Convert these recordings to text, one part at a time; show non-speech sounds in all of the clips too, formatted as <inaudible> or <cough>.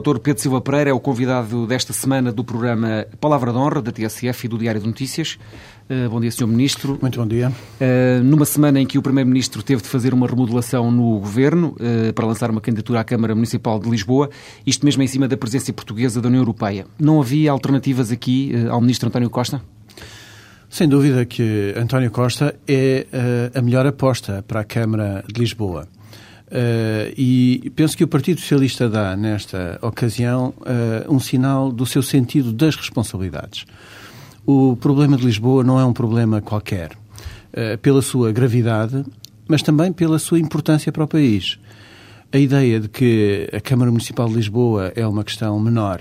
Dr. Pedro Silva Pereira é o convidado desta semana do programa Palavra de Honra, da TSF e do Diário de Notícias. Uh, bom dia, Sr. Ministro. Muito bom dia. Uh, numa semana em que o Primeiro-Ministro teve de fazer uma remodelação no Governo uh, para lançar uma candidatura à Câmara Municipal de Lisboa, isto mesmo em cima da presença portuguesa da União Europeia. Não havia alternativas aqui ao Ministro António Costa? Sem dúvida que António Costa é a melhor aposta para a Câmara de Lisboa. Uh, e penso que o Partido Socialista dá, nesta ocasião, uh, um sinal do seu sentido das responsabilidades. O problema de Lisboa não é um problema qualquer, uh, pela sua gravidade, mas também pela sua importância para o país. A ideia de que a Câmara Municipal de Lisboa é uma questão menor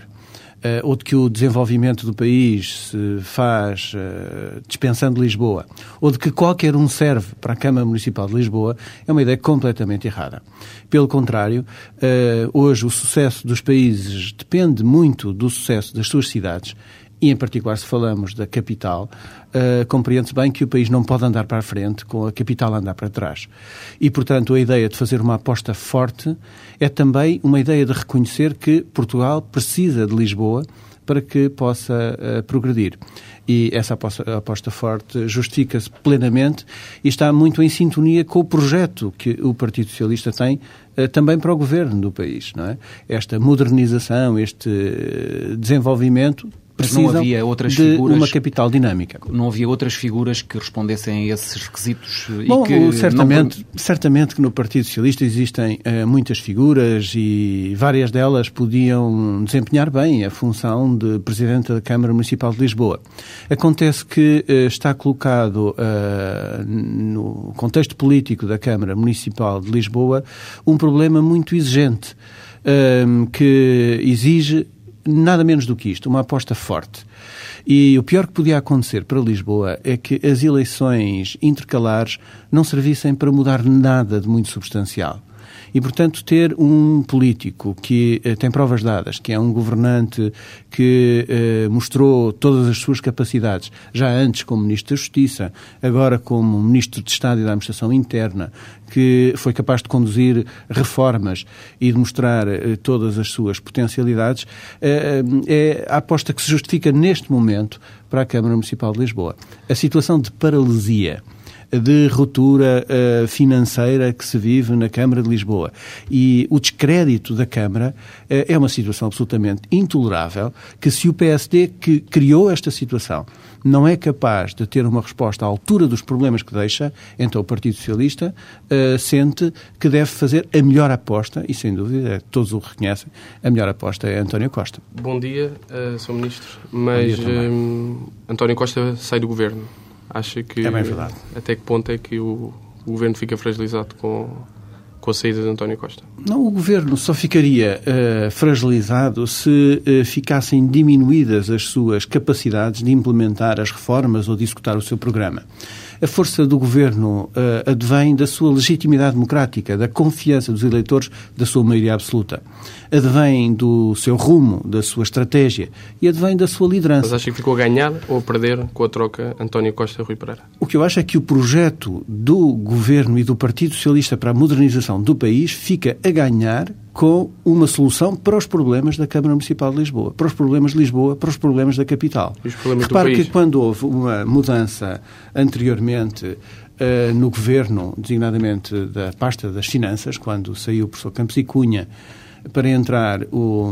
uh, ou de que o desenvolvimento do país se faz uh, dispensando Lisboa, ou de que qualquer um serve para a Câmara Municipal de Lisboa, é uma ideia completamente errada. Pelo contrário, uh, hoje o sucesso dos países depende muito do sucesso das suas cidades e em particular se falamos da capital, uh, compreende-se bem que o país não pode andar para a frente com a capital a andar para trás. E, portanto, a ideia de fazer uma aposta forte é também uma ideia de reconhecer que Portugal precisa de Lisboa para que possa uh, progredir. E essa aposta, aposta forte justifica-se plenamente e está muito em sintonia com o projeto que o Partido Socialista tem uh, também para o governo do país. Não é? Esta modernização, este desenvolvimento precisam não havia outras de figuras, uma capital dinâmica. Não havia outras figuras que respondessem a esses requisitos? Bom, e que certamente, não... certamente que no Partido Socialista existem uh, muitas figuras e várias delas podiam desempenhar bem a função de Presidente da Câmara Municipal de Lisboa. Acontece que uh, está colocado uh, no contexto político da Câmara Municipal de Lisboa um problema muito exigente que exige nada menos do que isto, uma aposta forte. E o pior que podia acontecer para Lisboa é que as eleições intercalares não servissem para mudar nada de muito substancial. E, portanto, ter um político que eh, tem provas dadas, que é um governante que eh, mostrou todas as suas capacidades, já antes como Ministro da Justiça, agora como Ministro de Estado e da Administração Interna, que foi capaz de conduzir reformas e de mostrar eh, todas as suas potencialidades, eh, é a aposta que se justifica neste momento para a Câmara Municipal de Lisboa. A situação de paralisia de ruptura uh, financeira que se vive na Câmara de Lisboa. E o descrédito da Câmara uh, é uma situação absolutamente intolerável que se o PSD que criou esta situação não é capaz de ter uma resposta à altura dos problemas que deixa, então o Partido Socialista uh, sente que deve fazer a melhor aposta, e sem dúvida, todos o reconhecem, a melhor aposta é António Costa. Bom dia, uh, Sr. Ministro, mas António Costa sai do Governo. Acha que. É bem verdade. Até que ponto é que o, o governo fica fragilizado com, com a saída de António Costa? Não, o governo só ficaria uh, fragilizado se uh, ficassem diminuídas as suas capacidades de implementar as reformas ou de executar o seu programa. A força do governo uh, advém da sua legitimidade democrática, da confiança dos eleitores, da sua maioria absoluta. Advém do seu rumo, da sua estratégia e advém da sua liderança. Mas acha que ficou a ganhar ou a perder com a troca António Costa-Rui Pereira? O que eu acho é que o projeto do governo e do Partido Socialista para a modernização do país fica a ganhar com uma solução para os problemas da Câmara Municipal de Lisboa, para os problemas de Lisboa, para os problemas da capital. E os problemas Repare que quando houve uma mudança anteriormente uh, no governo, designadamente da pasta das finanças, quando saiu o professor Campos e Cunha para entrar o,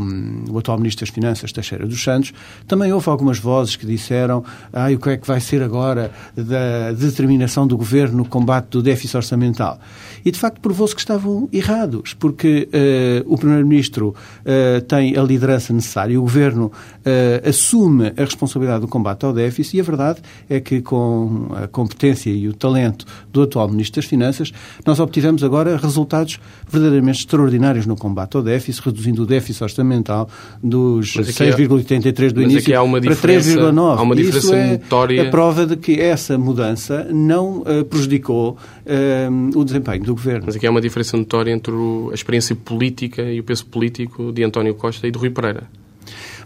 o, atual Ministro das Finanças, Teixeira dos Santos, também houve algumas vozes que disseram ah, o que é que vai ser agora da determinação do Governo no combate do déficit orçamental. E, de facto, provou-se que estavam errados, porque uh, o Primeiro-Ministro uh, tem a liderança necessária, o Governo uh, assume a responsabilidade do combate ao déficit e a verdade é que, com a competência e o talento do atual Ministro das Finanças, nós obtivemos agora resultados verdadeiramente extraordinários no combate ao déficit déficit, reduzindo o déficit orçamental dos 6,83 do início para 3,9. Há uma diferença Isso é notória. a prova de que essa mudança não uh, prejudicou uh, o desempenho do governo. Mas aqui há uma diferença notória entre a experiência política e o peso político de António Costa e de Rui Pereira.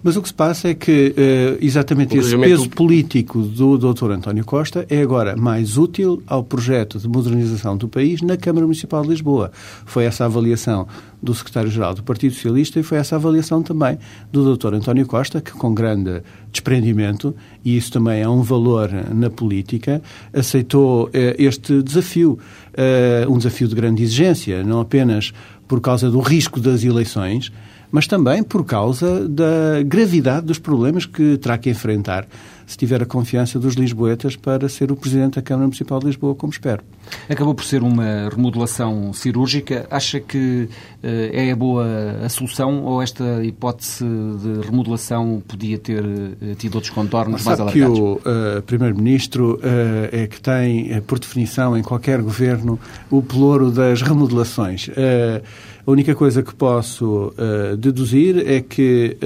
Mas o que se passa é que uh, exatamente esse peso político do Dr. António Costa é agora mais útil ao projeto de modernização do país na Câmara Municipal de Lisboa. Foi essa a avaliação do secretário-geral do Partido Socialista e foi essa a avaliação também do Dr. António Costa, que com grande desprendimento, e isso também é um valor na política, aceitou uh, este desafio, uh, um desafio de grande exigência, não apenas por causa do risco das eleições, mas também por causa da gravidade dos problemas que terá que enfrentar se tiver a confiança dos lisboetas para ser o Presidente da Câmara Municipal de Lisboa, como espero. Acabou por ser uma remodelação cirúrgica. Acha que uh, é a boa a solução ou esta hipótese de remodelação podia ter uh, tido outros contornos mais alargados? que o uh, Primeiro-Ministro é que tem, por definição, em qualquer governo, o pelouro das remodelações. A única coisa que posso uh, deduzir é que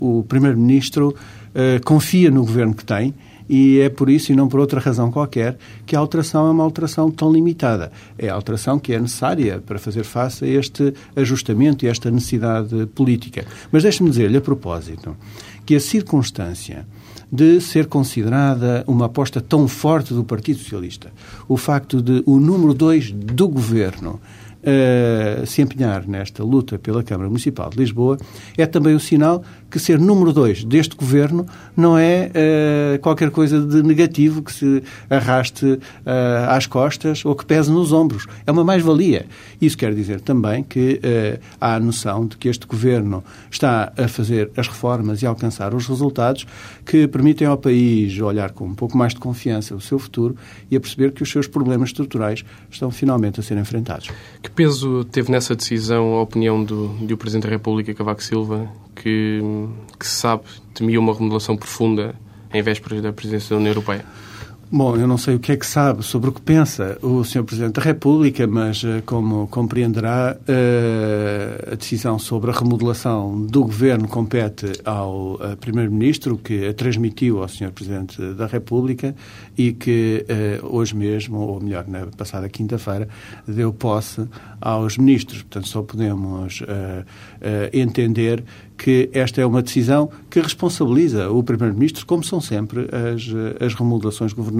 uh, o Primeiro-Ministro uh, confia no governo que tem e é por isso, e não por outra razão qualquer, que a alteração é uma alteração tão limitada. É a alteração que é necessária para fazer face a este ajustamento e a esta necessidade política. Mas deixe-me dizer-lhe, a propósito, que a circunstância de ser considerada uma aposta tão forte do Partido Socialista, o facto de o número dois do governo uh, se empenhar nesta luta pela Câmara Municipal de Lisboa, é também o sinal que ser número dois deste governo não é uh, qualquer coisa de negativo que se arraste uh, às costas ou que pese nos ombros. É uma mais-valia. Isso quer dizer também que uh, há a noção de que este governo está a fazer as reformas e a alcançar os resultados que permitem ao país olhar com um pouco mais de confiança o seu futuro e a perceber que os seus problemas estruturais estão finalmente a ser enfrentados. Que peso teve nessa decisão a opinião do, do Presidente da República, Cavaco Silva, que, se sabe temia uma remodelação profunda em vésperas da presidência da União Europeia? Bom, eu não sei o que é que sabe sobre o que pensa o Sr. Presidente da República, mas, eh, como compreenderá, eh, a decisão sobre a remodelação do Governo compete ao eh, Primeiro-Ministro, que a transmitiu ao Sr. Presidente da República e que hoje mesmo, ou melhor, na passada quinta-feira, deu posse aos ministros. Portanto, só podemos entender que esta é uma decisão que responsabiliza o Primeiro-Ministro, como são sempre as, as remodelações governamentais.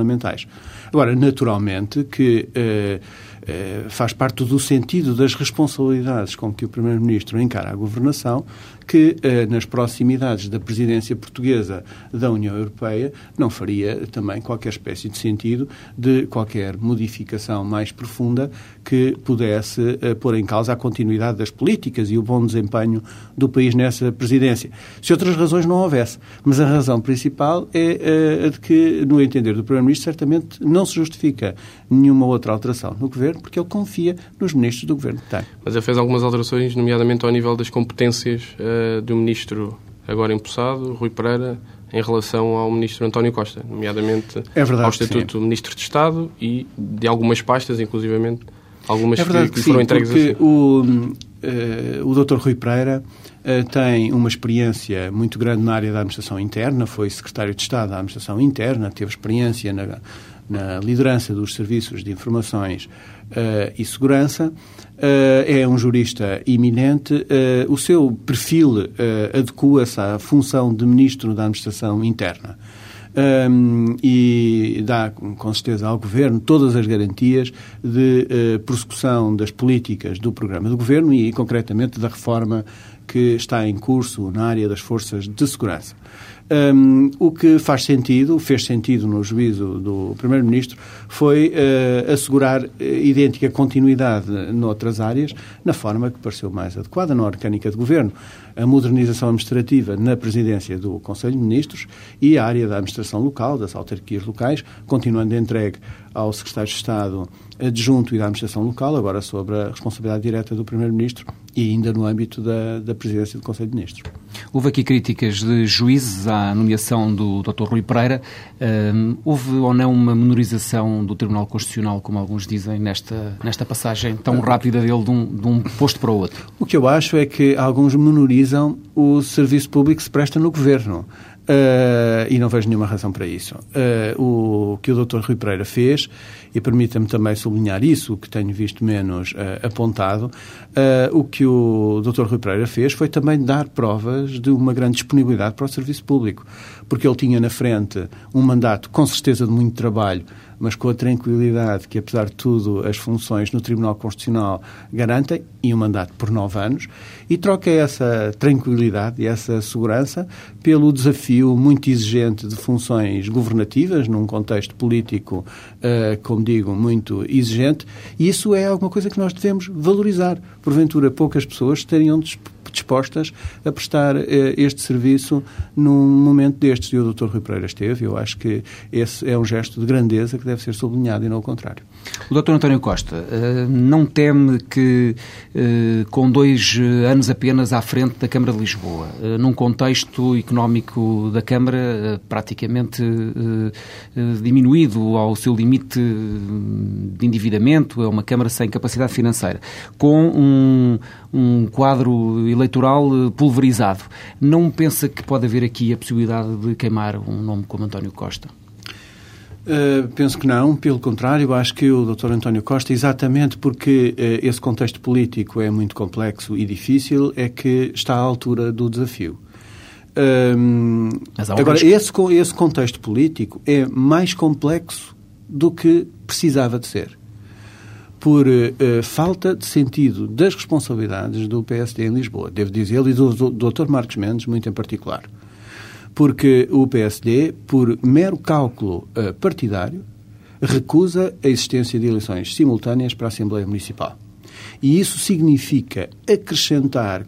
Agora, naturalmente que eh, eh, faz parte do sentido das responsabilidades com que o Primeiro-Ministro encara a governação que, eh, nas proximidades da presidência portuguesa da União Europeia, não faria também qualquer espécie de sentido de qualquer modificação mais profunda que pudesse eh, pôr em causa a continuidade das políticas e o bom desempenho do país nessa presidência. Se outras razões não houvesse. Mas a razão principal é a de que, no entender do Primeiro-Ministro, certamente não se justifica nenhuma outra alteração no Governo, porque ele confia nos ministros do Governo que tem. Mas ele fez algumas alterações, nomeadamente ao nível das competências uh, do Ministro agora empossado, Rui Pereira, em relação ao Ministro António Costa, nomeadamente é verdade, ao Estatuto do Ministro de Estado e de algumas pastas, inclusivamente, algumas é verdade que, que, que foram sim, entregues porque assim. o, uh, o Dr. Rui Pereira uh, tem uma experiência muito grande na área da administração interna, foi secretário de Estado da administração interna, teve experiência na, na liderança dos serviços de informações uh, e segurança, é um jurista eminente, o seu perfil adequa-se à função de ministro da administração interna. Um, e dá, com certeza, ao Governo todas as garantias de uh, prossecução das políticas do programa do Governo e, concretamente, da reforma que está em curso na área das forças de segurança. Um, o que faz sentido, fez sentido no juízo do Primeiro-Ministro, foi uh, assegurar uh, idêntica continuidade noutras áreas, na forma que pareceu mais adequada, na orgânica de governo. A modernização administrativa na presidência do Conselho de Ministros e a área da administração local, das autarquias locais, continuando entregue ao Secretário de Estado adjunto e da administração local, agora sobre a responsabilidade direta do Primeiro-Ministro e ainda no âmbito da, da presidência do Conselho de Ministros. Houve aqui críticas de juízes à nomeação do Dr. Rui Pereira. houve ou não uma menorização do Tribunal Constitucional, como alguns dizem, nesta, nesta passagem tão rápida dele de um, de um posto para o outro? O que eu acho é que alguns menorizam o serviço público que se presta no governo. Uh, e não vejo nenhuma razão para isso. Uh, o que o Dr. Rui Pereira fez, e permita-me também sublinhar isso, que tenho visto menos uh, apontado, o que o Dr. Rui Pereira fez foi também dar provas de uma grande disponibilidade para o serviço público, porque ele tinha na frente um mandato com certeza de muito trabalho mas com a tranquilidade que, apesar de tudo, as funções no Tribunal Constitucional garantem, e um mandato por nove anos, e troca essa tranquilidade e essa segurança pelo desafio muito exigente de funções governativas, num contexto político, uh, como digo, muito exigente, e isso é alguma coisa que nós devemos valorizar. Porventura, poucas pessoas estariam dispostas a prestar eh, este serviço num momento destes. E o Dr. Rui Pereira esteve. Eu acho que esse é um gesto de grandeza que deve ser sublinhado e não o contrário. O Dr. António Costa eh, não teme que, eh, com dois anos apenas à frente da Câmara de Lisboa, num contexto económico da Câmara praticamente diminuído ao seu limite de endividamento, é uma Câmara sem capacidade financeira, com um, um quadro eleitoral eh, pulverizado. Não pensa que pode haver aqui a possibilidade de queimar um nome como António Costa? Uh, penso que não, pelo contrário, acho que o Dr. António Costa, exatamente porque uh, esse contexto político é muito complexo e difícil, é que está à altura do desafio. Um, agora, esse, esse contexto político é mais complexo do que precisava de ser por uh, falta de sentido das responsabilidades do PSD em Lisboa, devo dizer, e do, do Dr. Marcos Mendes, muito em particular. Porque o PSD, por mero cálculo uh, partidário, recusa a existência de eleições simultâneas para a Assembleia Municipal. E isso significa acrescentar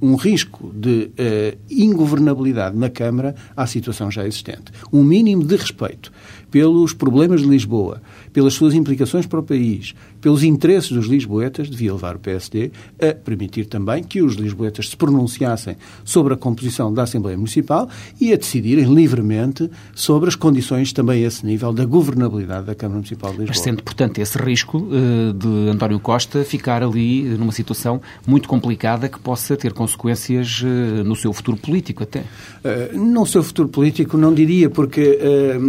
um risco de uh, ingovernabilidade na Câmara à situação já existente. Um mínimo de respeito pelos problemas de Lisboa, pelas suas implicações para o país, pelos interesses dos lisboetas, devia levar o PSD a permitir também que os lisboetas se pronunciassem sobre a composição da Assembleia Municipal e a decidirem livremente sobre as condições também a esse nível da governabilidade da Câmara Municipal de Lisboa. Mas sendo, portanto, esse risco uh, de António Costa ficar ali numa situação muito complicada que possa ter consequências uh, no seu futuro político até? Uh, no seu futuro político não diria, porque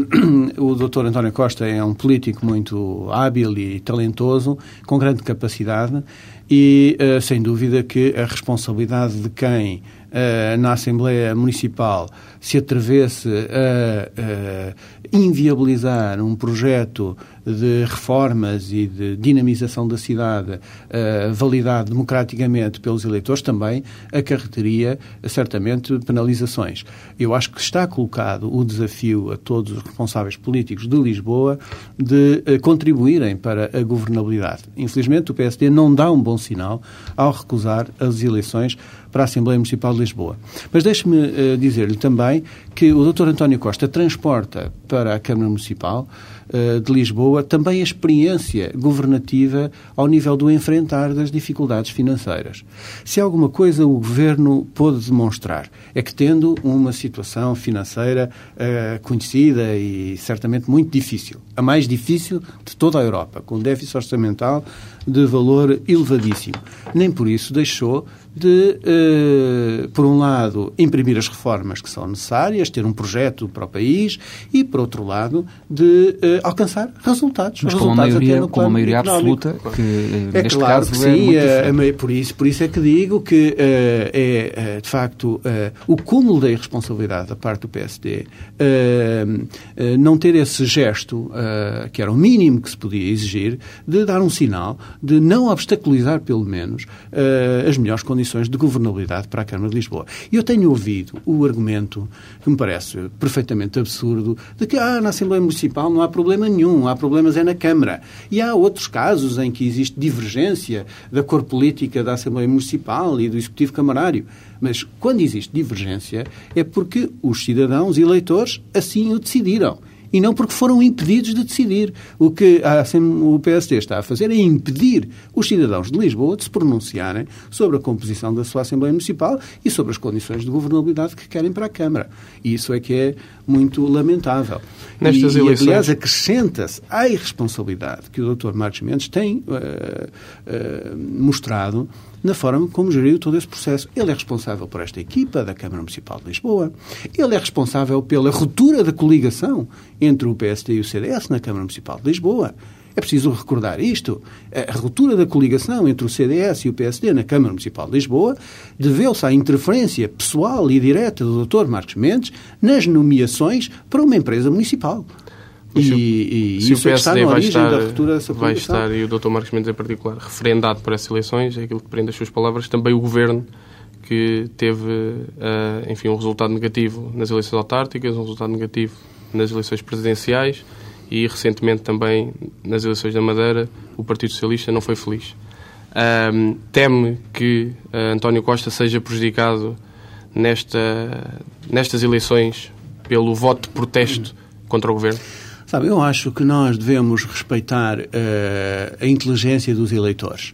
<clears throat> o Dr. António Costa é um político muito hábil e talentoso, com grande capacidade e, uh, sem dúvida, que a responsabilidade de quem uh, na Assembleia Municipal se atrevesse a, a inviabilizar um projeto de reformas e de dinamização da cidade uh, validado democraticamente pelos eleitores também acarretaria certamente penalizações. Eu acho que está colocado o desafio a todos os responsáveis políticos de Lisboa de uh, contribuírem para a governabilidade. Infelizmente, o PSD não dá um bom sinal ao recusar as eleições para a Assembleia Municipal de Lisboa. Mas deixe-me uh, dizer-lhe também que o Dr. António Costa transporta para a Câmara Municipal uh, de Lisboa também a experiência governativa ao nível do enfrentar das dificuldades financeiras. Se alguma coisa o Governo pôde demonstrar é que, tendo uma situação financeira uh, conhecida e certamente muito difícil, a mais difícil de toda a Europa, com déficit orçamental de valor elevadíssimo, nem por isso deixou de, uh, por um lado, imprimir as reformas que são necessárias, ter um projeto para o país e, por outro lado, de uh, alcançar resultados. Mas resultados com uma maioria, com uma maioria absoluta, que é neste claro caso que é sim, é por, isso, por isso é que digo que é, de facto, o cúmulo da irresponsabilidade da parte do PSD não ter esse gesto, que era o mínimo que se podia exigir, de dar um sinal, de não obstaculizar, pelo menos, as melhores condições de governabilidade para a Câmara de Lisboa. E eu tenho ouvido o argumento, que me parece perfeitamente absurdo, de que ah, na Assembleia Municipal não há problema nenhum, há problemas é na Câmara. E há outros casos em que existe divergência da cor política da Assembleia Municipal e do Executivo Camarário. Mas quando existe divergência é porque os cidadãos eleitores assim o decidiram e não porque foram impedidos de decidir. O que o PSD está a fazer é impedir os cidadãos de Lisboa de se pronunciarem sobre a composição da sua Assembleia Municipal e sobre as condições de governabilidade que querem para a Câmara. E isso é que é muito lamentável. Nestas e, eleições... e, aliás, acrescenta-se à irresponsabilidade que o Dr. Marcos Mendes tem uh, uh, mostrado na forma como geriu todo esse processo. Ele é responsável por esta equipa da Câmara Municipal de Lisboa. Ele é responsável pela ruptura da coligação entre o PSD e o CDS na Câmara Municipal de Lisboa. É preciso recordar isto. A ruptura da coligação entre o CDS e o PSD na Câmara Municipal de Lisboa deveu-se à interferência pessoal e direta do Dr. Marcos Mendes nas nomeações para uma empresa municipal. E, e, se isso o PSD é vai estar, vai estar, e o Dr. Marcos Mendes em particular, referendado por essas eleições, é aquilo que prende as suas palavras, também o Governo, que teve, uh, enfim, um resultado negativo nas eleições autárquicas, um resultado negativo nas eleições presidenciais e, recentemente, também nas eleições da Madeira, o Partido Socialista não foi feliz. Um, teme que uh, António Costa seja prejudicado nesta, nestas eleições pelo voto de protesto contra o Governo? Sabe, eu acho que nós devemos respeitar uh, a inteligência dos eleitores.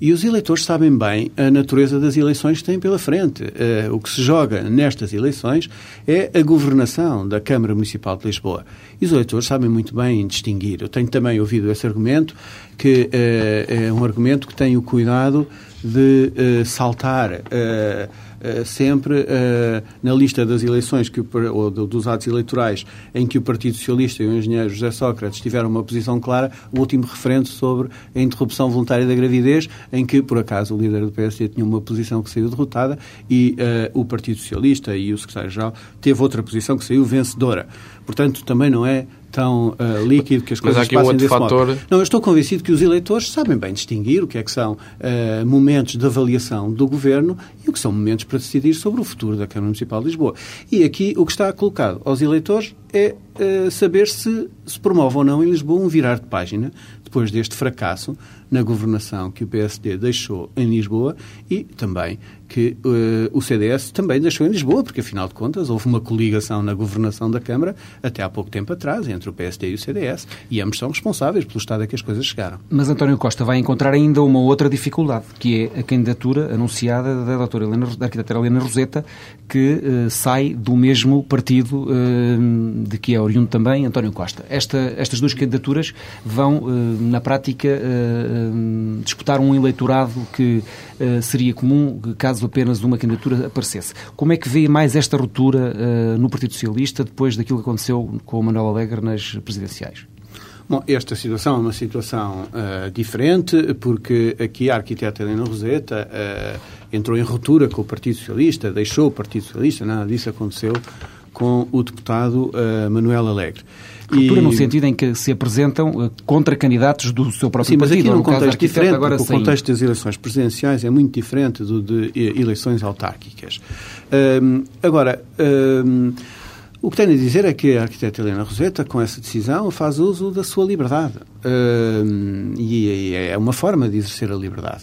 E os eleitores sabem bem a natureza das eleições que têm pela frente. Uh, o que se joga nestas eleições é a governação da Câmara Municipal de Lisboa. E os eleitores sabem muito bem distinguir. Eu tenho também ouvido esse argumento, que uh, é um argumento que tem o cuidado de uh, saltar sempre uh, na lista das eleições que, ou dos atos eleitorais em que o Partido Socialista e o engenheiro José Sócrates tiveram uma posição clara, o último referente sobre a interrupção voluntária da gravidez, em que, por acaso, o líder do PSD tinha uma posição que saiu derrotada e uh, o Partido Socialista e o secretário-geral teve outra posição que saiu vencedora. Portanto, também não é tão uh, líquido que as Mas coisas há aqui um passem outro desse fator... modo. Não, eu estou convencido que os eleitores sabem bem distinguir o que é que são uh, momentos de avaliação do Governo que são momentos para decidir sobre o futuro da Câmara Municipal de Lisboa. E aqui o que está colocado aos eleitores é uh, saber se se promove ou não em Lisboa um virar de página depois deste fracasso na governação que o PSD deixou em Lisboa e também que uh, o CDS também deixou em Lisboa, porque afinal de contas houve uma coligação na governação da Câmara até há pouco tempo atrás entre o PSD e o CDS e ambos são responsáveis pelo estado a que as coisas chegaram. Mas António Costa vai encontrar ainda uma outra dificuldade, que é a candidatura anunciada da doutora Helena, da arquiteta Helena Roseta, que uh, sai do mesmo partido uh, de que é oriundo também António Costa. Esta, estas duas candidaturas vão, na prática, disputar um eleitorado que seria comum caso apenas uma candidatura aparecesse. Como é que vê mais esta ruptura no Partido Socialista depois daquilo que aconteceu com o Manuel Alegre nas presidenciais? Bom, esta situação é uma situação uh, diferente, porque aqui a arquiteta Helena Roseta uh, entrou em ruptura com o Partido Socialista, deixou o Partido Socialista, nada disso aconteceu com o deputado uh, Manuel Alegre. Ruptura e... no sentido em que se apresentam contra candidatos do seu próprio Sim, mas partido. aqui num contexto diferente, agora o contexto das eleições presidenciais é muito diferente do de eleições autárquicas. agora, o que tenho a dizer é que a arquiteta Helena Roseta, com essa decisão, faz uso da sua liberdade. Uh, e é uma forma de exercer a liberdade.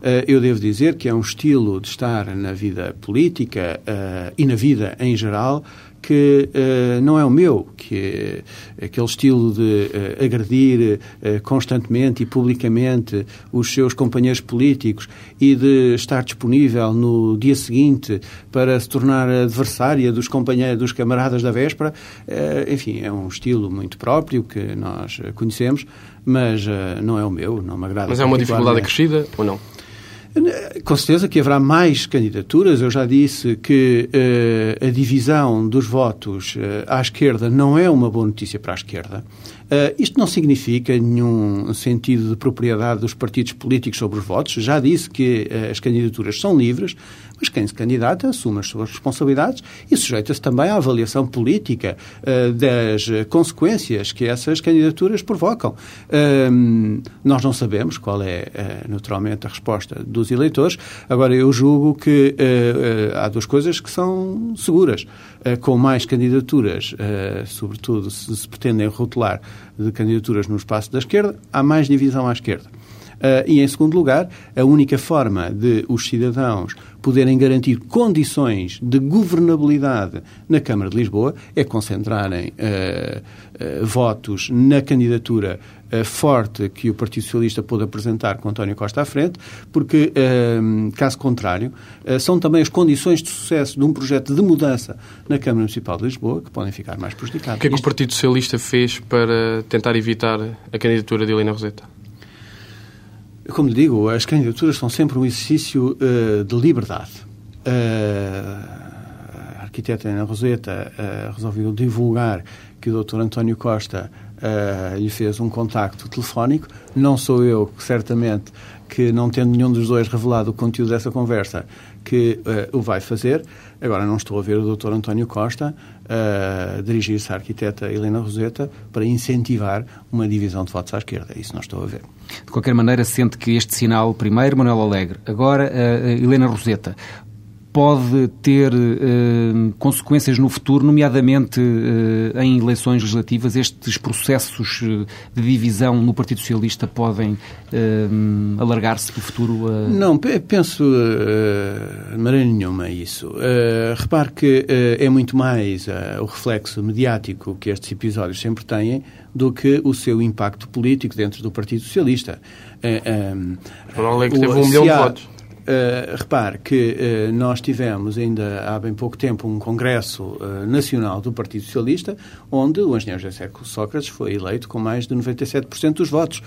Uh, eu devo dizer que é um estilo de estar na vida política uh, e na vida em geral que uh, não é o meu, que é aquele estilo de uh, agredir uh, constantemente e publicamente os seus companheiros políticos e de estar disponível no dia seguinte para se tornar adversária dos companheiros, dos camaradas da véspera, enfim, é um estilo muito próprio que nós conhecemos, mas não é o meu, não me agrada. Mas é uma dificuldade acrescida ou não? Com certeza que haverá mais candidaturas. Eu já disse que uh, a divisão dos votos uh, à esquerda não é uma boa notícia para a esquerda. Uh, isto não significa nenhum sentido de propriedade dos partidos políticos sobre os votos. Já disse que as candidaturas são livres, mas quem se candidata assume as suas responsabilidades e sujeita-se também à avaliação política uh, das consequências que essas candidaturas provocam. Uh, nós não sabemos qual é, uh, naturalmente, a resposta dos eleitores. Agora, eu julgo que há duas coisas que são seguras. com mais candidaturas, sobretudo se se pretendem rotular de candidaturas no espaço da esquerda, há mais divisão à esquerda. Uh, e, em segundo lugar, a única forma de os cidadãos poderem garantir condições de governabilidade na Câmara de Lisboa é concentrarem uh, uh, votos na candidatura uh, forte que o Partido Socialista pôde apresentar com António Costa à frente, porque, caso contrário, são também as condições de sucesso de um projeto de mudança na Câmara Municipal de Lisboa que podem ficar mais prejudicadas. O que é que o Partido Socialista fez para tentar evitar a candidatura de Helena Roseta? Como lhe digo, as candidaturas são sempre um exercício uh, de liberdade. Uh, a arquiteta Ana Roseta uh, resolveu divulgar que o Dr. António Costa lhe fez um contacto telefónico. Não sou eu, certamente, que não tendo nenhum dos dois revelado o conteúdo dessa conversa, que o vai fazer. Agora, não estou a ver o Dr. António Costa uh, dirigir-se à arquiteta Helena Roseta para incentivar uma divisão de votos à esquerda. Isso não estou a ver. De qualquer maneira, sente que este sinal, primeiro Manuel Alegre, agora uh, Helena Roseta, pode ter uh, consequências no futuro, nomeadamente uh, em eleições legislativas. Estes processos uh, de divisão no Partido Socialista podem alargar-se para o futuro? Não, penso de maneira nenhuma isso. repare que é muito mais o reflexo mediático que estes episódios sempre têm do que o seu impacto político dentro do Partido Socialista. Uh, um, teve um milhão de votos. Uh, repare que uh, nós tivemos ainda há bem pouco tempo um congresso uh, nacional do Partido Socialista onde o engenheiro José Sócrates foi eleito com mais de 97% dos votos.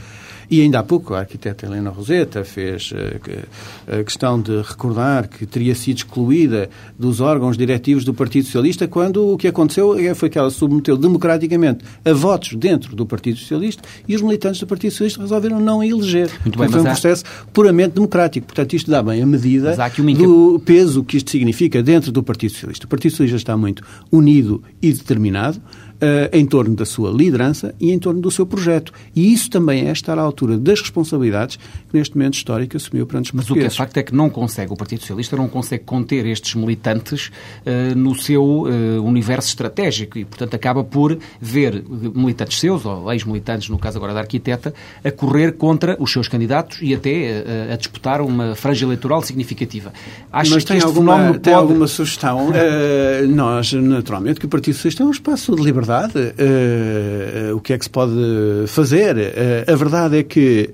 E ainda há pouco a arquiteta Helena Roseta fez uh, a questão de recordar que teria sido excluída dos órgãos diretivos do Partido Socialista quando o que aconteceu é, foi que ela submeteu democraticamente a votos dentro do Partido Socialista e os militantes do Partido Socialista resolveram não a eleger. Muito bem, foi um há... processo puramente democrático. Portanto, isto dá bem a medida do peso que isto significa dentro do Partido Socialista. O Partido Socialista está muito unido e determinado em torno da sua liderança e em torno do seu projeto. E isso também é estar à altura das responsabilidades que neste momento histórico assumiu perante os Mas o que é facto é que não consegue, o Partido Socialista não consegue conter estes militantes uh, no seu uh, universo estratégico e, portanto, acaba por ver militantes seus, ou ex-militantes, no caso agora da arquiteta, a correr contra os seus candidatos e até a disputar uma franja eleitoral significativa. Acha Mas tem, alguma, tem pode... alguma sugestão? nós, naturalmente, que o Partido Socialista é um espaço de liberdade verdade, uh, o que é que se pode fazer? Uh, a verdade é que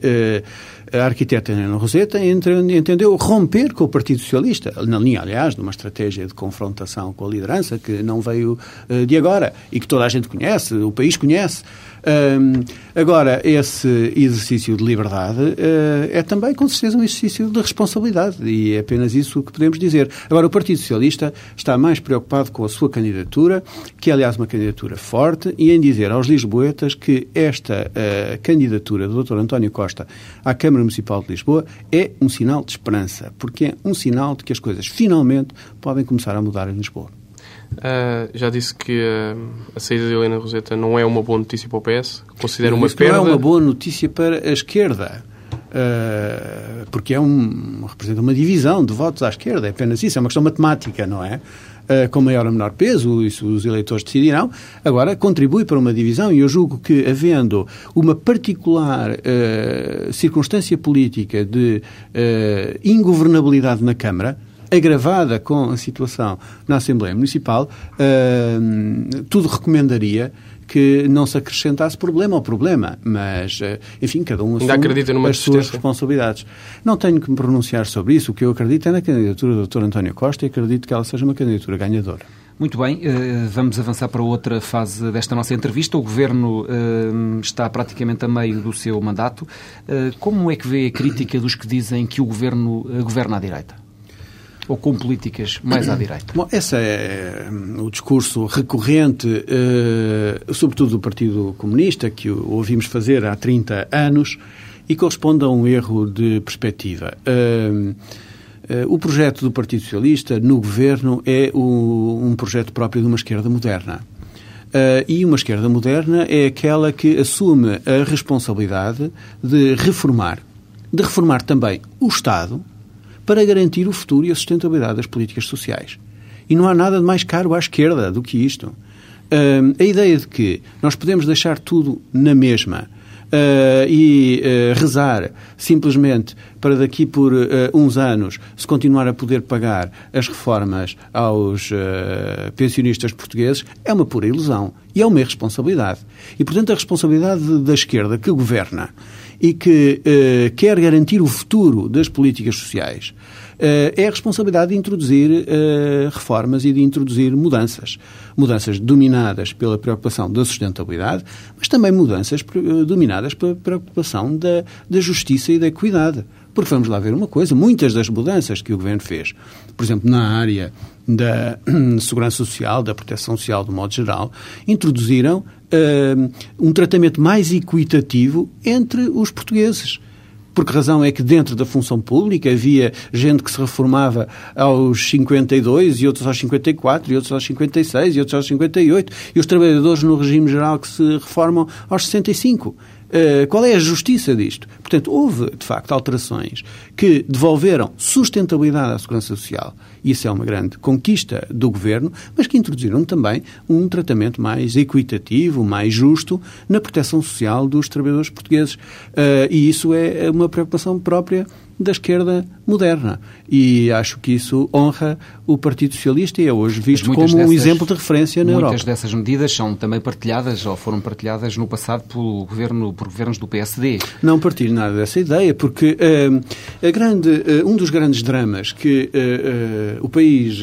a arquiteta Helena Roseta entendeu romper com o Partido Socialista, na linha, aliás, de uma estratégia de confrontação com a liderança que não veio de agora e que toda a gente conhece, o país conhece. Um, agora, esse exercício de liberdade uh, é também, com certeza, um exercício de responsabilidade e é apenas isso que podemos dizer. Agora, o Partido Socialista está mais preocupado com a sua candidatura, que é, aliás, uma candidatura forte, e em dizer aos lisboetas que esta uh, candidatura do Dr. António Costa à Câmara Municipal de Lisboa é um sinal de esperança, porque é um sinal de que as coisas finalmente podem começar a mudar em Lisboa. Uh, já disse que uh, a saída de Helena Roseta não é uma boa notícia para o PS. Considera uma perda. Não é uma boa notícia para a esquerda. Uh, porque é um, representa uma divisão de votos à esquerda, é apenas isso, é uma questão matemática, não é? com maior ou menor peso, isso os eleitores decidirão. Agora, contribui para uma divisão e eu julgo que, havendo uma particular circunstância política de ingovernabilidade na Câmara, agravada com a situação na Assembleia Municipal, uh, tudo recomendaria que não se acrescentasse problema ao problema, mas, uh, enfim, cada um assume as suas responsabilidades. Não tenho que me pronunciar sobre isso. O que eu acredito é na candidatura do Dr. António Costa e acredito que ela seja uma candidatura ganhadora. Muito bem, eh, vamos avançar para outra fase desta nossa entrevista. O Governo eh, está praticamente a meio do seu mandato. Como é que vê a crítica dos que dizem que o Governo governa à direita? Ou com políticas mais à direita? Bom, esse é hum, o discurso recorrente, uh, sobretudo do Partido Comunista, que ouvimos fazer há 30 anos e corresponde a um erro de perspectiva. Uh, uh, o projeto do Partido Socialista no governo é um projeto próprio de uma esquerda moderna. Uh, e uma esquerda moderna é aquela que assume a responsabilidade de reformar, de reformar também o Estado, para garantir o futuro e a sustentabilidade das políticas sociais. E não há nada de mais caro à esquerda do que isto. Uh, a ideia de que nós podemos deixar tudo na mesma, uh, e uh, rezar simplesmente para daqui por uh, uns anos se continuar a poder pagar as reformas aos pensionistas portugueses é uma pura ilusão e é uma irresponsabilidade. E, portanto, a responsabilidade da esquerda que governa e que quer garantir o futuro das políticas sociais eh, é a responsabilidade de introduzir eh, reformas e de introduzir mudanças. Mudanças dominadas pela preocupação da sustentabilidade, mas também mudanças eh, dominadas pela preocupação da, da justiça e da equidade. Porque vamos lá ver uma coisa, muitas das mudanças que o Governo fez, por exemplo, na área da <clears throat> segurança social, da proteção social, do modo geral, introduziram uh, um tratamento mais equitativo entre os portugueses. Por que razão é que dentro da função pública havia gente que se reformava aos 52 e outros aos 54 e outros aos 56 e outros aos 58 e os trabalhadores no regime geral que se reformam aos 65? Uh, qual é a justiça disto? Portanto, houve, de facto, alterações que devolveram sustentabilidade à segurança social. Isso é uma grande conquista do governo, mas que introduziram também um tratamento mais equitativo, mais justo na proteção social dos trabalhadores portugueses. Uh, e isso é uma preocupação própria da esquerda moderna. E acho que isso honra o Partido Socialista e é hoje visto como dessas, um exemplo de referência na muitas Europa. Muitas dessas medidas são também partilhadas ou foram partilhadas no passado pelo governo, por governos do PSD. Não partilho nada dessa ideia, porque uh, a grande, uh, um dos grandes dramas que uh, o país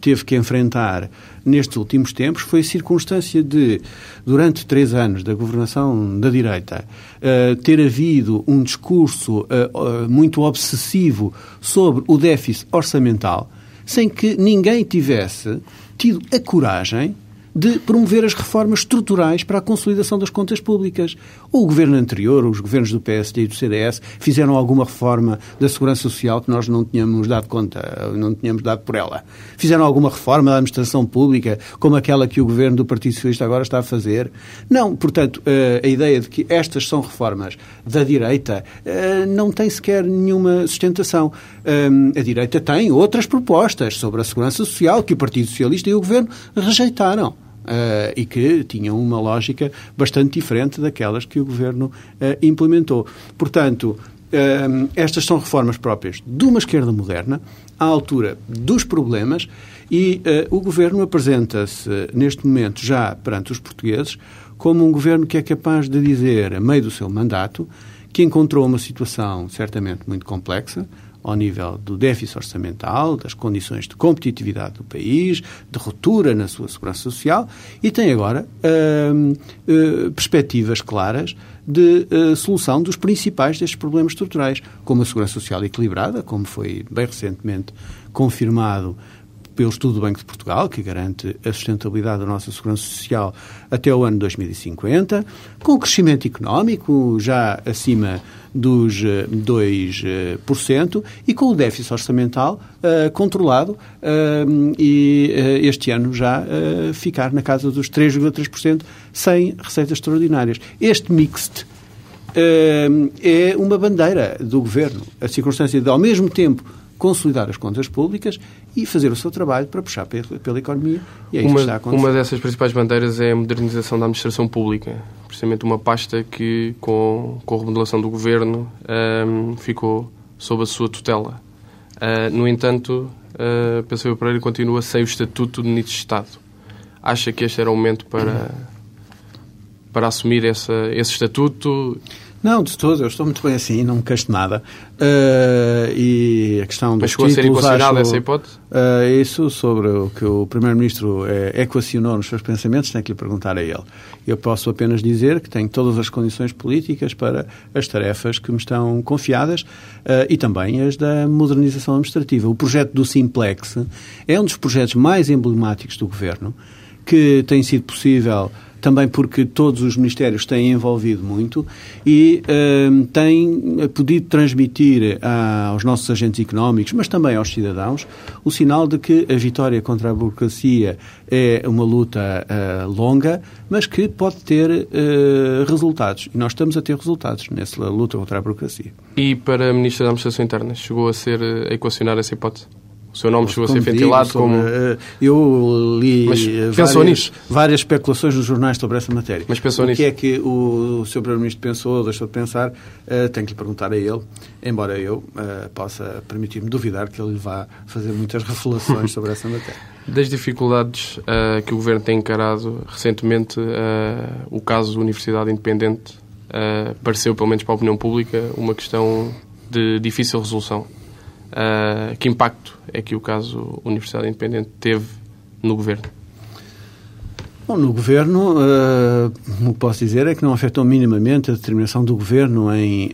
teve que enfrentar nestes últimos tempos foi a circunstância de, durante três anos da governação da direita, uh, ter havido um discurso uh, uh, muito obsessivo sobre o déficit orçamental, sem que ninguém tivesse tido a coragem de promover as reformas estruturais para a consolidação das contas públicas. O governo anterior, os governos do PSD e do CDS, fizeram alguma reforma da segurança social que nós não tínhamos dado conta, não tínhamos dado por ela. Fizeram alguma reforma da administração pública, como aquela que o governo do Partido Socialista agora está a fazer? Não. Portanto, eh, a ideia de que estas são reformas da direita eh, não tem sequer nenhuma sustentação. Eh, a direita tem outras propostas sobre a segurança social que o Partido Socialista e o governo rejeitaram. Uh, e que tinham uma lógica bastante diferente daquelas que o Governo uh, implementou. Portanto, uh, estas são reformas próprias de uma esquerda moderna, à altura dos problemas, e o Governo apresenta-se, neste momento, já perante os portugueses, como um Governo que é capaz de dizer, a meio do seu mandato, que encontrou uma situação certamente muito complexa, ao nível do déficit orçamental, das condições de competitividade do país, de ruptura na sua segurança social e tem agora uh, uh, perspectivas claras de uh, solução dos principais destes problemas estruturais, como a segurança social equilibrada, como foi bem recentemente confirmado pelo estudo do Banco de Portugal, que garante a sustentabilidade da nossa segurança social até o ano 2050, com crescimento económico já acima dos 2% eh, eh, e com o déficit orçamental uh, controlado uh, e uh, este ano já ficar na casa dos 3,3% sem receitas extraordinárias. Este mixed é uma bandeira do governo. A circunstância de, ao mesmo tempo, consolidar as contas públicas e fazer o seu trabalho para puxar pela, economia. E é isso uma, que está a acontecer. Uma dessas principais bandeiras é a modernização da administração pública. Precisamente uma pasta que, com, com a remodelação do governo, um, ficou sob a sua tutela. Uh, no entanto, uh, Pedro Pereira continua sem o estatuto de ministro de Estado. Acha que este era o momento para, para assumir essa, esse estatuto não, de todo, eu estou muito bem assim, não me queixo nada. Uh, e a questão dos Mas chegou títulos, a ser equacionada essa hipótese? Uh, isso sobre o que o Primeiro-Ministro uh, equacionou nos seus pensamentos, tem que lhe perguntar a ele. Eu posso apenas dizer que tenho todas as condições políticas para as tarefas que me estão confiadas uh, e também as da modernização administrativa. O projeto do Simplex é um dos projetos mais emblemáticos do Governo, que tem sido possível também porque todos os ministérios têm envolvido muito e uh, têm podido transmitir aos nossos agentes económicos, mas também aos cidadãos, o sinal de que a vitória contra a burocracia é uma luta uh, longa, mas que pode ter uh, resultados. E nós estamos a ter resultados nessa luta contra a burocracia. E para a Ministra da Administração Interna, chegou a ser a equacionar essa hipótese? O seu nome chegou a ser ventilado sobre, como. Uh, eu li várias, nisso? várias especulações nos jornais sobre essa matéria. Mas pensou o nisso? que é que o, o Sr. Primeiro-Ministro pensou ou deixou de pensar, uh, tenho que lhe perguntar a ele, embora eu uh, possa permitir-me duvidar que ele vá fazer muitas revelações sobre essa matéria. <laughs> Das dificuldades uh, que o Governo tem encarado recentemente, o caso da Universidade Independente pareceu, pelo menos para a opinião pública, uma questão de difícil resolução. que impacto é que o caso Universidade Independente teve no Governo? Bom, no Governo, o que posso dizer é que não afetou minimamente a determinação do Governo em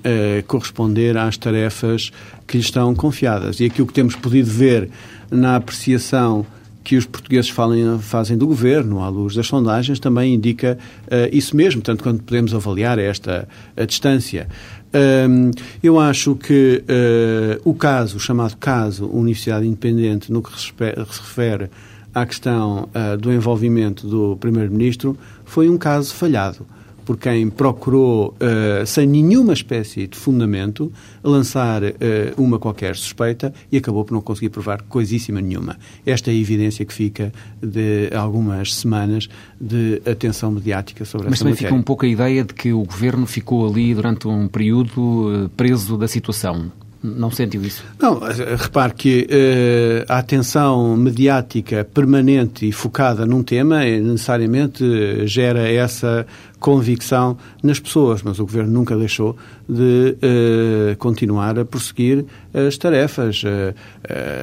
corresponder às tarefas que lhe estão confiadas. E aquilo que temos podido ver na apreciação que os portugueses falem, fazem do governo, à luz das sondagens, também indica uh, isso mesmo, tanto quanto podemos avaliar esta a distância. Um, eu acho que uh, o caso, o chamado caso Universidade Independente, no que se refere à questão uh, do envolvimento do Primeiro-Ministro, foi um caso falhado por quem procurou, uh, sem nenhuma espécie de fundamento, lançar uh, uma qualquer suspeita e acabou por não conseguir provar coisíssima nenhuma. Esta é a evidência que fica de algumas semanas de atenção mediática sobre Mas também matéria. fica um pouco a ideia de que o governo ficou ali durante um período preso da situação. Não sentiu isso? Não, repare que uh, a atenção mediática permanente e focada num tema necessariamente gera essa convicção nas pessoas, mas o Governo nunca deixou de uh, continuar a prosseguir as tarefas. Uh,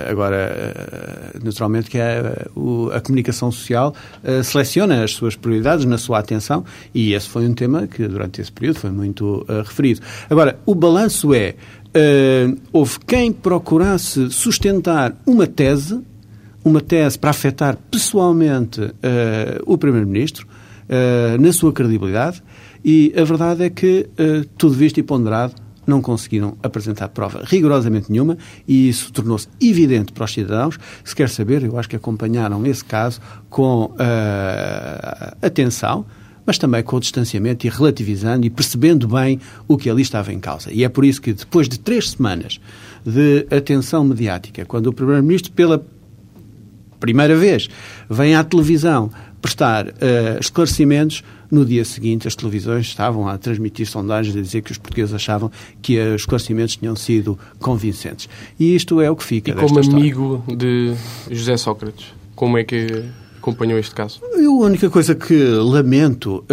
agora, naturalmente que a, a comunicação social seleciona as suas prioridades na sua atenção e esse foi um tema que durante esse período foi muito referido. Agora, o balanço é houve quem procurasse sustentar uma tese, uma tese para afetar pessoalmente uh, o Primeiro-Ministro, uh, na sua credibilidade, e a verdade é que, tudo visto e ponderado, não conseguiram apresentar prova rigorosamente nenhuma e isso tornou-se evidente para os cidadãos. Se quer saber, eu acho que acompanharam esse caso com atenção, mas também com o distanciamento e relativizando e percebendo bem o que ali estava em causa. E é por isso que, depois de três semanas de atenção mediática, quando o Primeiro-Ministro, pela primeira vez, vem à televisão prestar uh, esclarecimentos, no dia seguinte as televisões estavam a transmitir sondagens a dizer que os portugueses achavam que os esclarecimentos tinham sido convincentes. E isto é o que fica E como história. amigo de José Sócrates, como é que acompanhou este caso? Eu, a única coisa que lamento uh,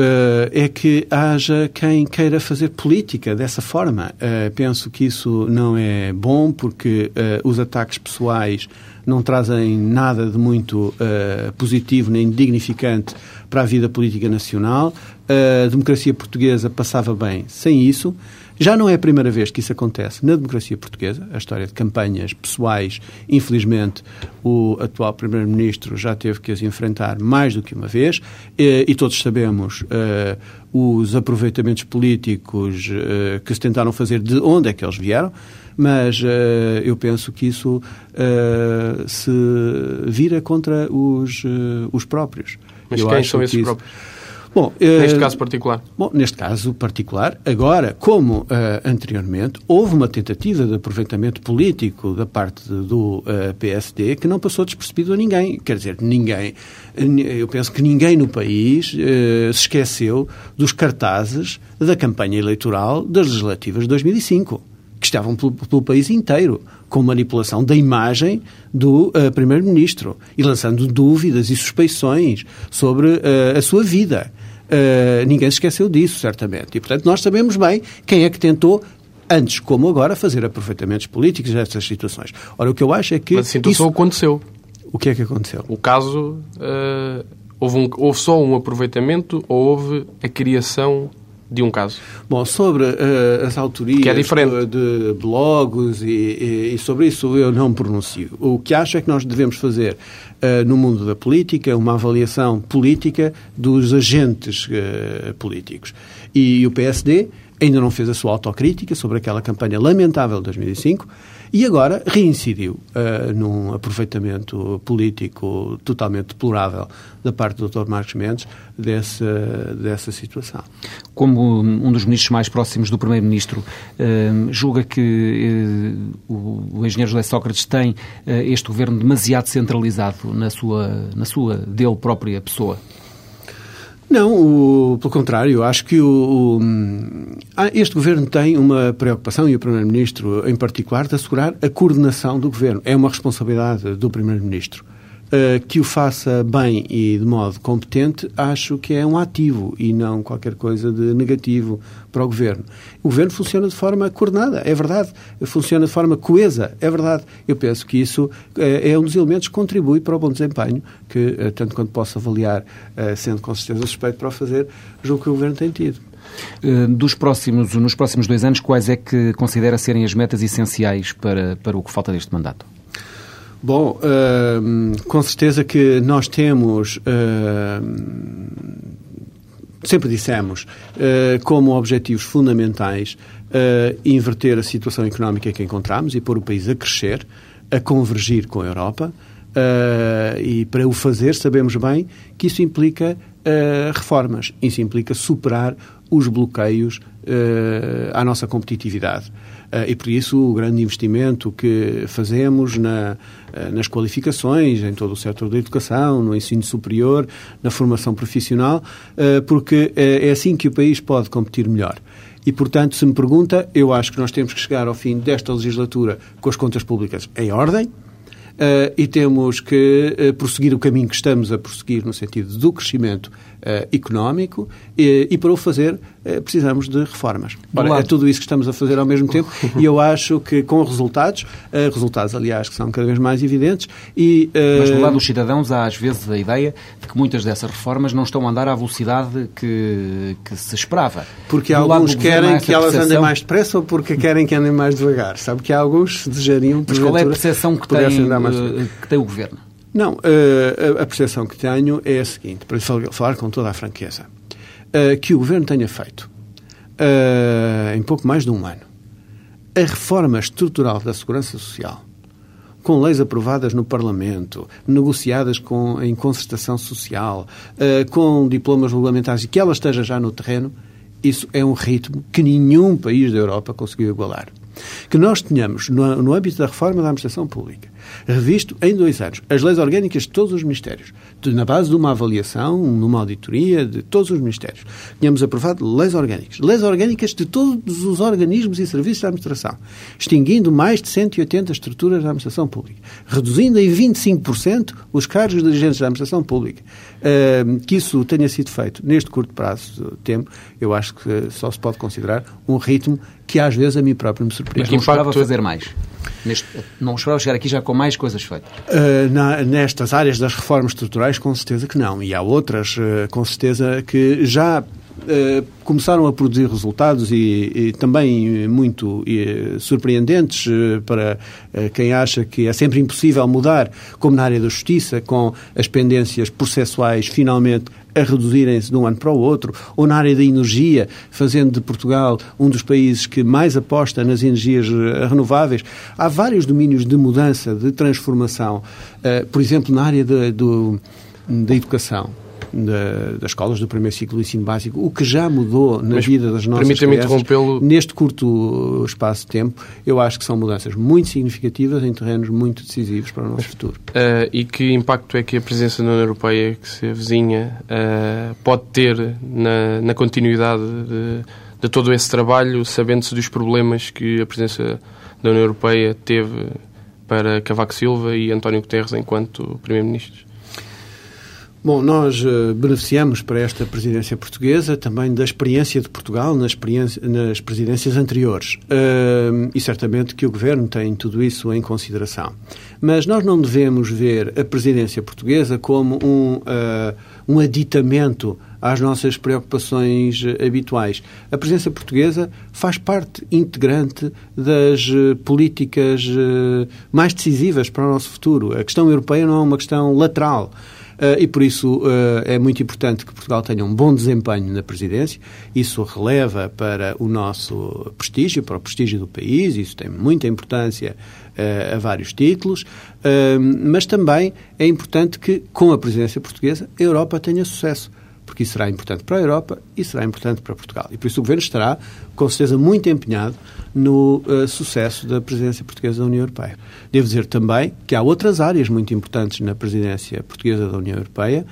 é que haja quem queira fazer política dessa forma. Uh, penso que isso não é bom porque os ataques pessoais não trazem nada de muito positivo nem dignificante para a vida política nacional. a democracia portuguesa passava bem sem isso. Já não é a primeira vez que isso acontece na democracia portuguesa, a história de campanhas pessoais, infelizmente, o atual Primeiro-Ministro já teve que as enfrentar mais do que uma vez, e, e todos sabemos uh, os aproveitamentos políticos uh, que se tentaram fazer, de onde é que eles vieram, mas uh, eu penso que isso se vira contra os, os próprios. Mas eu quem são esses isso... próprios? Bom, neste uh, caso particular? Bom, neste caso particular, agora, como uh, anteriormente, houve uma tentativa de aproveitamento político da parte do uh, PSD que não passou despercebido a ninguém. Quer dizer, ninguém. Eu penso que ninguém no país se esqueceu dos cartazes da campanha eleitoral das legislativas de 2005 que estavam pelo, pelo, país inteiro, com manipulação da imagem do uh, Primeiro-Ministro e lançando dúvidas e suspeições sobre uh, a sua vida. Uh, ninguém se esqueceu disso, certamente. E, portanto, nós sabemos bem quem é que tentou antes como agora, fazer aproveitamentos políticos nestas situações. Ora, o que eu acho é que... Mas a situação isso... aconteceu. O que é que aconteceu? O caso... Uh, houve, um, houve só um aproveitamento ou houve a criação de um caso? Bom, sobre uh, as autorias é diferente. de blogs e, e, e, sobre isso eu não pronuncio. O que acho é que nós devemos fazer uh, no mundo da política uma avaliação política dos agentes uh, políticos. E o PSD ainda não fez a sua autocrítica sobre aquela campanha lamentável de 2005 E agora reincidiu uh, num aproveitamento político totalmente deplorável da parte do Dr. Marcos Mendes dessa, dessa situação. Como um dos ministros mais próximos do Primeiro-Ministro, uh, julga que uh, o, o engenheiro José Sócrates tem este governo demasiado centralizado na sua, na sua dele própria pessoa? Não, o, pelo contrário, acho que o, o, ah, este governo tem uma preocupação, e o Primeiro-Ministro em particular, de assegurar a coordenação do governo. É uma responsabilidade do Primeiro-Ministro. Uh, que o faça bem e de modo competente, acho que é um ativo e não qualquer coisa de negativo para o governo. O governo funciona de forma coordenada, é verdade. Funciona de forma coesa, é verdade. Eu penso que isso uh, é um dos elementos que contribui para o bom desempenho, que, uh, tanto quanto posso avaliar, sendo com certeza suspeito para o fazer, julgo que o governo tem tido. Dos próximos, nos próximos dois anos, quais é que considera serem as metas essenciais para, para o que falta deste mandato? Bom, uh, com certeza que nós temos. Uh, sempre dissemos, uh, como objetivos fundamentais, inverter a situação económica que encontramos e pôr o país a crescer, a convergir com a Europa. e para o fazer, sabemos bem que isso implica reformas. Isso implica superar os bloqueios à nossa competitividade. Eh, e por isso o grande investimento que fazemos na, eh, nas qualificações, em todo o setor da educação, no ensino superior, na formação profissional, eh, porque é assim que o país pode competir melhor. E, portanto, se me pergunta, eu acho que nós temos que chegar ao fim desta legislatura com as contas públicas em ordem, Uh, e temos que uh, prosseguir o caminho que estamos a prosseguir no sentido do crescimento uh, económico e, e, para o fazer precisamos de reformas. Ora, é tudo isso que estamos a fazer ao mesmo tempo <laughs> e eu acho que com resultados, resultados aliás que são cada vez mais evidentes e... Mas do lado dos cidadãos há às vezes a ideia de que muitas dessas reformas não estão a andar à velocidade que, que se esperava. Porque do alguns querem que elas percepção... andem mais depressa ou porque querem que andem mais devagar. Sabe que alguns desejariam... Mas qual é a percepção que, que tem que tem o Governo? Não, uh, a percepção que tenho é a seguinte, para falar com toda a franqueza, uh, que o Governo tenha feito, em pouco mais de um ano, a reforma estrutural da Segurança Social, com leis aprovadas no Parlamento, negociadas com, em concertação social, com diplomas regulamentares e que ela esteja já no terreno, isso é um ritmo que nenhum país da Europa conseguiu igualar. Que nós tenhamos, no, no âmbito da reforma da administração pública, revisto em dois anos as leis orgânicas de todos os ministérios, de, na base de uma avaliação, numa auditoria de todos os ministérios. Tínhamos aprovado leis orgânicas. Leis orgânicas de todos os organismos e serviços da administração, extinguindo mais de 180 estruturas da administração pública, reduzindo em 25% os cargos de dirigentes da administração pública. Uh, que isso tenha sido feito neste curto prazo de tempo, eu acho que só se pode considerar um ritmo que às vezes a mim próprio me surpreende. Mas não esperava fazer mais? Neste, não esperava chegar aqui já com mais coisas feitas? Uh, na, nestas áreas das reformas estruturais, com certeza que não. E há outras, uh, com certeza, que já uh, começaram a produzir resultados e, e também muito e, surpreendentes para quem acha que é sempre impossível mudar, como na área da justiça, com as pendências processuais finalmente a reduzirem-se de um ano para o outro, ou na área da energia, fazendo de Portugal um dos países que mais aposta nas energias eh, renováveis. Há vários domínios de mudança, de transformação. Por exemplo, na área do, da educação da, das escolas do primeiro ciclo do ensino básico, o que já mudou na Mas vida das nossas crianças neste curto espaço de tempo, eu acho que são mudanças muito significativas em terrenos muito decisivos para o nosso Mas, futuro. Uh, e que impacto é que a presença da União Europeia, que se avizinha, uh, pode ter na, na continuidade de, de todo esse trabalho, sabendo-se dos problemas que a presença da União Europeia teve para Cavaco Silva e António Guterres enquanto Primeiro-Ministros? Bom, nós uh, beneficiamos para esta presidência portuguesa também da experiência de Portugal nas, nas presidências anteriores. E certamente que o Governo tem tudo isso em consideração. Mas nós não devemos ver a presidência portuguesa como um, uh, um aditamento às nossas preocupações habituais. A presença portuguesa faz parte integrante das políticas mais decisivas para o nosso futuro. A questão europeia não é uma questão lateral. Uh, e por isso uh, é muito importante que Portugal tenha um bom desempenho na presidência. Isso releva para o nosso prestígio, para o prestígio do país, isso tem muita importância uh, a vários títulos, mas também é importante que, com a presidência portuguesa, a Europa tenha sucesso porque isso será importante para a Europa e será importante para Portugal. E por isso o Governo estará, com certeza, muito empenhado no uh, sucesso da presidência portuguesa da União Europeia. Devo dizer também que há outras áreas muito importantes na presidência portuguesa da União Europeia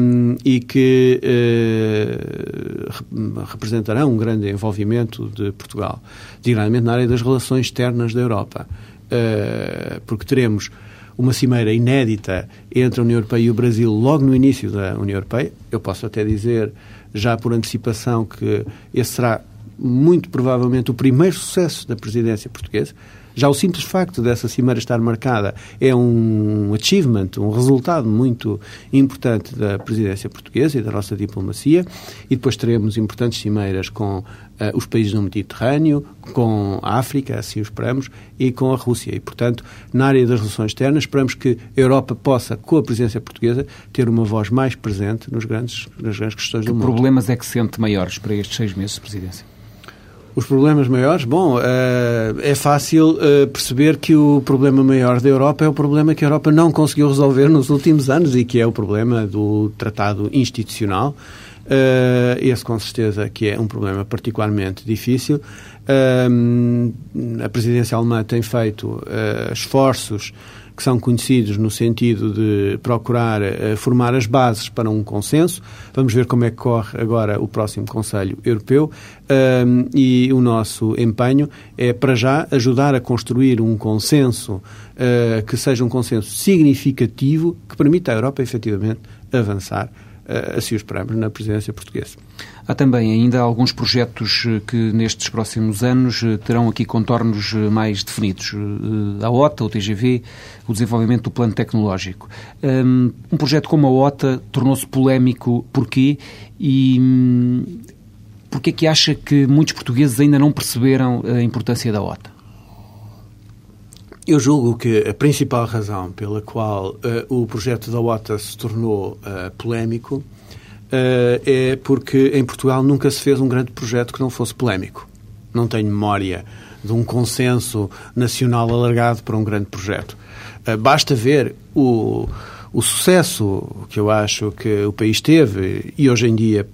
um, e que uh, representarão um grande envolvimento de Portugal, diretamente na área das relações externas da Europa. Uh, porque teremos uma cimeira inédita entre a União Europeia e o Brasil logo no início da União Europeia. Eu posso até dizer, já por antecipação, que esse será muito provavelmente o primeiro sucesso da presidência portuguesa. Já o simples facto dessa cimeira estar marcada é um achievement, um resultado muito importante da presidência portuguesa e da nossa diplomacia. E depois teremos importantes cimeiras com uh, os países do Mediterrâneo, com a África, assim o esperamos, e com a Rússia. E, portanto, na área das relações externas, esperamos que a Europa possa, com a presidência portuguesa, ter uma voz mais presente nos grandes, nas grandes questões que do mundo. Que problemas é que sente maiores para estes seis meses de presidência? Os problemas maiores? Bom, uh, é fácil uh, perceber que o problema maior da Europa é o problema que a Europa não conseguiu resolver nos últimos anos e que é o problema do tratado institucional. Uh, esse, com certeza, que é um problema particularmente difícil. a presidência alemã tem feito esforços que são conhecidos no sentido de procurar uh, formar as bases para um consenso. Vamos ver como é que corre agora o próximo Conselho Europeu uh, e o nosso empenho é, para já, ajudar a construir um consenso uh, que seja um consenso significativo que permita à Europa, efetivamente, avançar assim o esperamos na presidência portuguesa. Há também ainda alguns projetos eh, que nestes próximos anos eh, terão aqui contornos eh, mais definidos. A OTA, o TGV, o desenvolvimento do plano tecnológico. Hum, um projeto como a OTA tornou-se polémico porquê e hum, porquê que acha que muitos portugueses ainda não perceberam a importância da OTA? Eu julgo que a principal razão pela qual uh, o projeto da OTA se tornou uh, polémico uh, é porque em Portugal nunca se fez um grande projeto que não fosse polémico. Não tenho memória de um consenso nacional alargado para um grande projeto. basta ver o, o sucesso que eu acho que o país teve e hoje em dia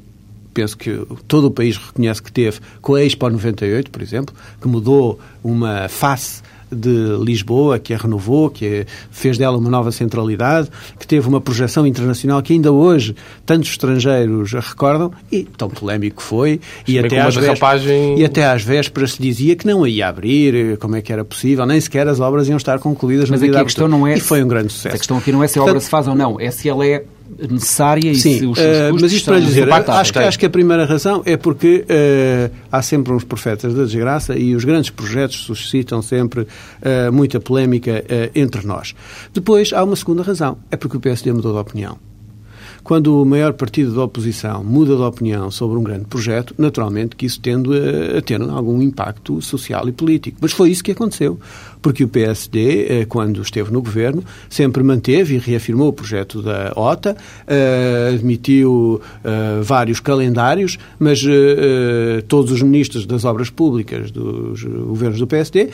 penso que todo o país reconhece que teve com a Expo 98, por exemplo, que mudou uma face de Lisboa, que a renovou, que fez dela uma nova centralidade, que teve uma projeção internacional que ainda hoje tantos estrangeiros a recordam e tão polémico foi. E até, às vésperas, e até às vésperas se dizia que não ia abrir, como é que era possível, nem sequer as obras iam estar concluídas Mas no dia a questão não é E foi um grande sucesso. A questão aqui não é se a obra Portanto, se faz ou não, é se ela é necessária e Sim, se os uh, mas isto para lhe dizer, acho que, acho que a primeira razão é porque uh, há sempre uns profetas da desgraça e os grandes projetos suscitam sempre uh, muita polémica entre nós. Depois há uma segunda razão, é porque o PSD mudou de opinião. Quando o maior partido da oposição muda de opinião sobre um grande projeto, naturalmente que isso tende a, a ter algum impacto social e político. Mas foi isso que aconteceu porque o PSD, eh, quando esteve no governo, sempre manteve e reafirmou o projeto da OTA, eh, admitiu eh, vários calendários, mas todos os ministros das obras públicas dos governos do PSD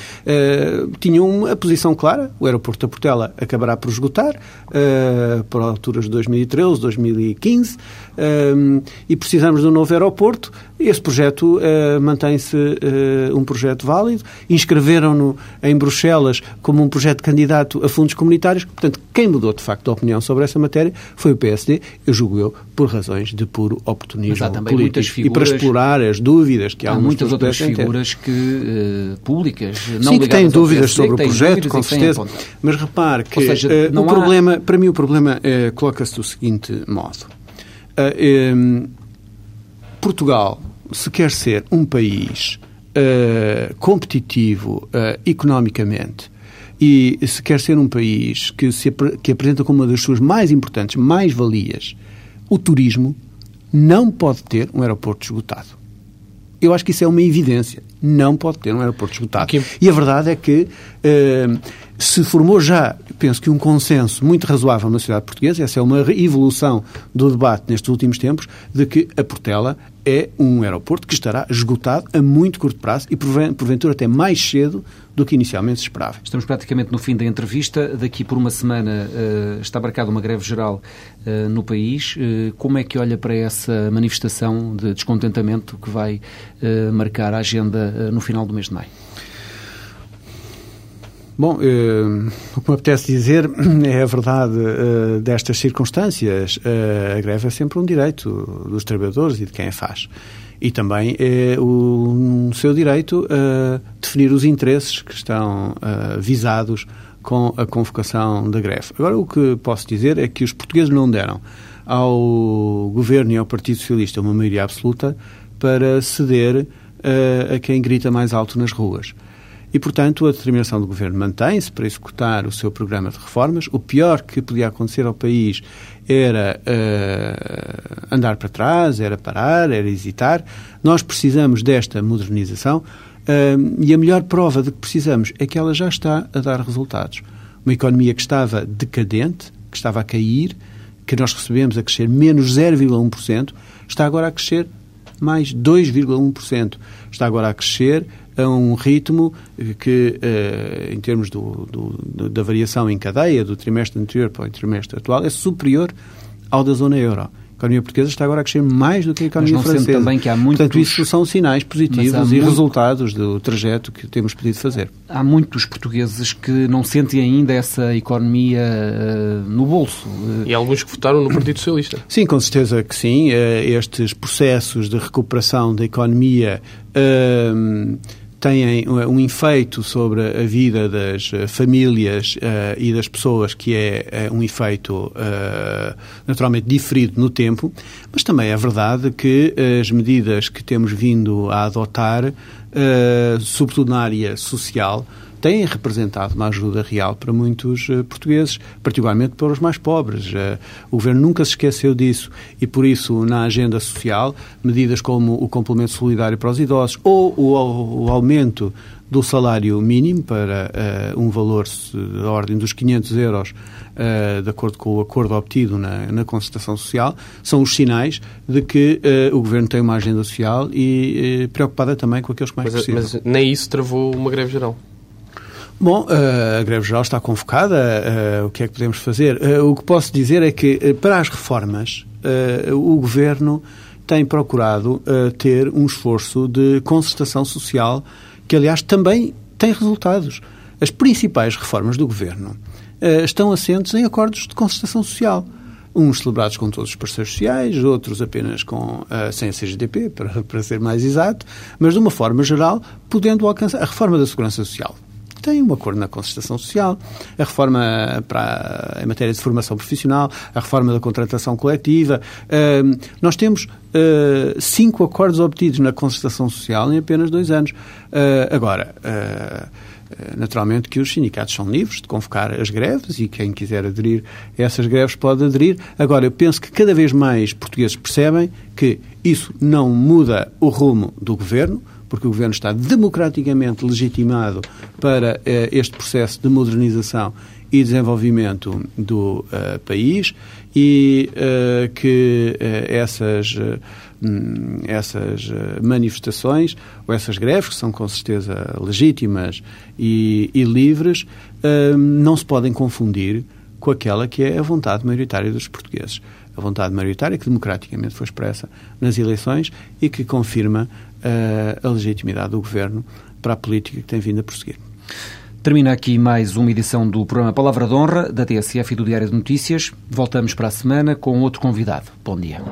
tinham a posição clara: o aeroporto da Portela acabará por esgotar por alturas de 2013, 2015, e precisamos de um novo aeroporto. Esse projeto mantém-se um projeto válido. Inscreveram-no em Bruxelas como um projeto de candidato a fundos comunitários. Portanto, quem mudou de facto a opinião sobre essa matéria foi o PSD, eu julgo eu, por razões de puro oportunismo político figuras, e para explorar as dúvidas que há, há muitas outras figuras que, uh, públicas, não Sim, que têm dúvidas sobre o projeto, com certeza. Mas repare que seja, uh, o há... problema, para mim o problema uh, coloca-se do seguinte modo. Um, Portugal, se quer ser um país uh, competitivo uh, economicamente e se quer ser um país que, se, que apresenta como uma das suas mais importantes mais-valias o turismo, não pode ter um aeroporto esgotado. Eu acho que isso é uma evidência. Não pode ter um aeroporto esgotado. E a verdade é que se formou já, penso que um consenso muito razoável na sociedade portuguesa, essa é uma evolução do debate nestes últimos tempos, de que a Portela é um aeroporto que estará esgotado a muito curto prazo e, porventura, até mais cedo do que inicialmente se esperava. Estamos praticamente no fim da entrevista. Daqui por uma semana uh, está marcada uma greve geral uh, no país. Uh, como é que olha para essa manifestação de descontentamento que vai marcar a agenda no final do mês de maio? Bom, uh, o que me apetece dizer é a verdade uh, destas circunstâncias. Uh, a greve é sempre um direito dos trabalhadores e de quem a faz. E também é o, um seu direito a definir os interesses que estão visados com a convocação da greve. Agora, o que posso dizer é que os portugueses não deram ao governo e ao Partido Socialista uma maioria absoluta para ceder a quem grita mais alto nas ruas. E, portanto, a determinação do Governo mantém-se para executar o seu programa de reformas. O pior que podia acontecer ao país era uh, andar para trás, era parar, era hesitar. Nós precisamos desta modernização uh, e a melhor prova de que precisamos é que ela já está a dar resultados. Uma economia que estava decadente, que estava a cair, que nós recebemos a crescer menos 0,1%, está agora a crescer mais 2,1%. Está agora a crescer a um ritmo que, eh, em termos do, do, da variação em cadeia do trimestre anterior para o trimestre atual, é superior ao da zona euro. A economia portuguesa está agora a crescer mais do que a economia Mas não francesa. também que há muitos... Portanto, isso são sinais positivos e muito... resultados do trajeto que temos podido fazer. Há muitos portugueses que não sentem ainda essa economia uh, no bolso. E alguns que votaram no Partido Socialista. Sim, com certeza que sim. Uh, estes processos de recuperação da economia uh, têm um efeito sobre a vida das eh, famílias uh, e das pessoas que é uh, um efeito uh, naturalmente diferido no tempo, mas também é verdade que as medidas que temos vindo a adotar, sobretudo na área social, têm representado uma ajuda real para muitos uh, portugueses, particularmente para os mais pobres. Uh, o Governo nunca se esqueceu disso e, por isso, na agenda social, medidas como o complemento solidário para os idosos ou o, o aumento do salário mínimo para uh, um valor da ordem dos 500 euros, uh, de acordo com o acordo obtido na, na concertação social, são os sinais de que uh, o Governo tem uma agenda social e preocupada também com aqueles que mais mas, precisam. Mas nem isso travou uma greve geral. Bom, eh, a greve geral está convocada. Eh, o que é que podemos fazer? Eh, o que posso dizer é que, para as reformas, o Governo tem procurado ter um esforço de concertação social que, aliás, também tem resultados. As principais reformas do Governo estão assentes em acordos de concertação social uns celebrados com todos os parceiros sociais, outros apenas com, uh, sem a CGDP, <laughs> para, para ser mais exato, mas de uma forma geral, podendo alcançar a reforma da segurança social tem um acordo na concertação social, a reforma para, em matéria de formação profissional, a reforma da contratação coletiva. Uh, nós temos uh, cinco acordos obtidos na concertação social em apenas dois anos. Uh, agora, naturalmente que os sindicatos são livres de convocar as greves e quem quiser aderir a essas greves pode aderir. Agora, eu penso que cada vez mais portugueses percebem que isso não muda o rumo do governo, porque o Governo está democraticamente legitimado para eh, este processo de modernização e desenvolvimento do uh, país e uh, que uh, essas, hum, essas manifestações ou essas greves, que são com certeza legítimas e, e livres, não se podem confundir com aquela que é a vontade maioritária dos portugueses. A vontade maioritária que democraticamente foi expressa nas eleições e que confirma a legitimidade do governo para a política que tem vindo a prosseguir. Termina aqui mais uma edição do programa Palavra de Honra, da TSF e do Diário de Notícias. Voltamos para a semana com outro convidado. Bom dia.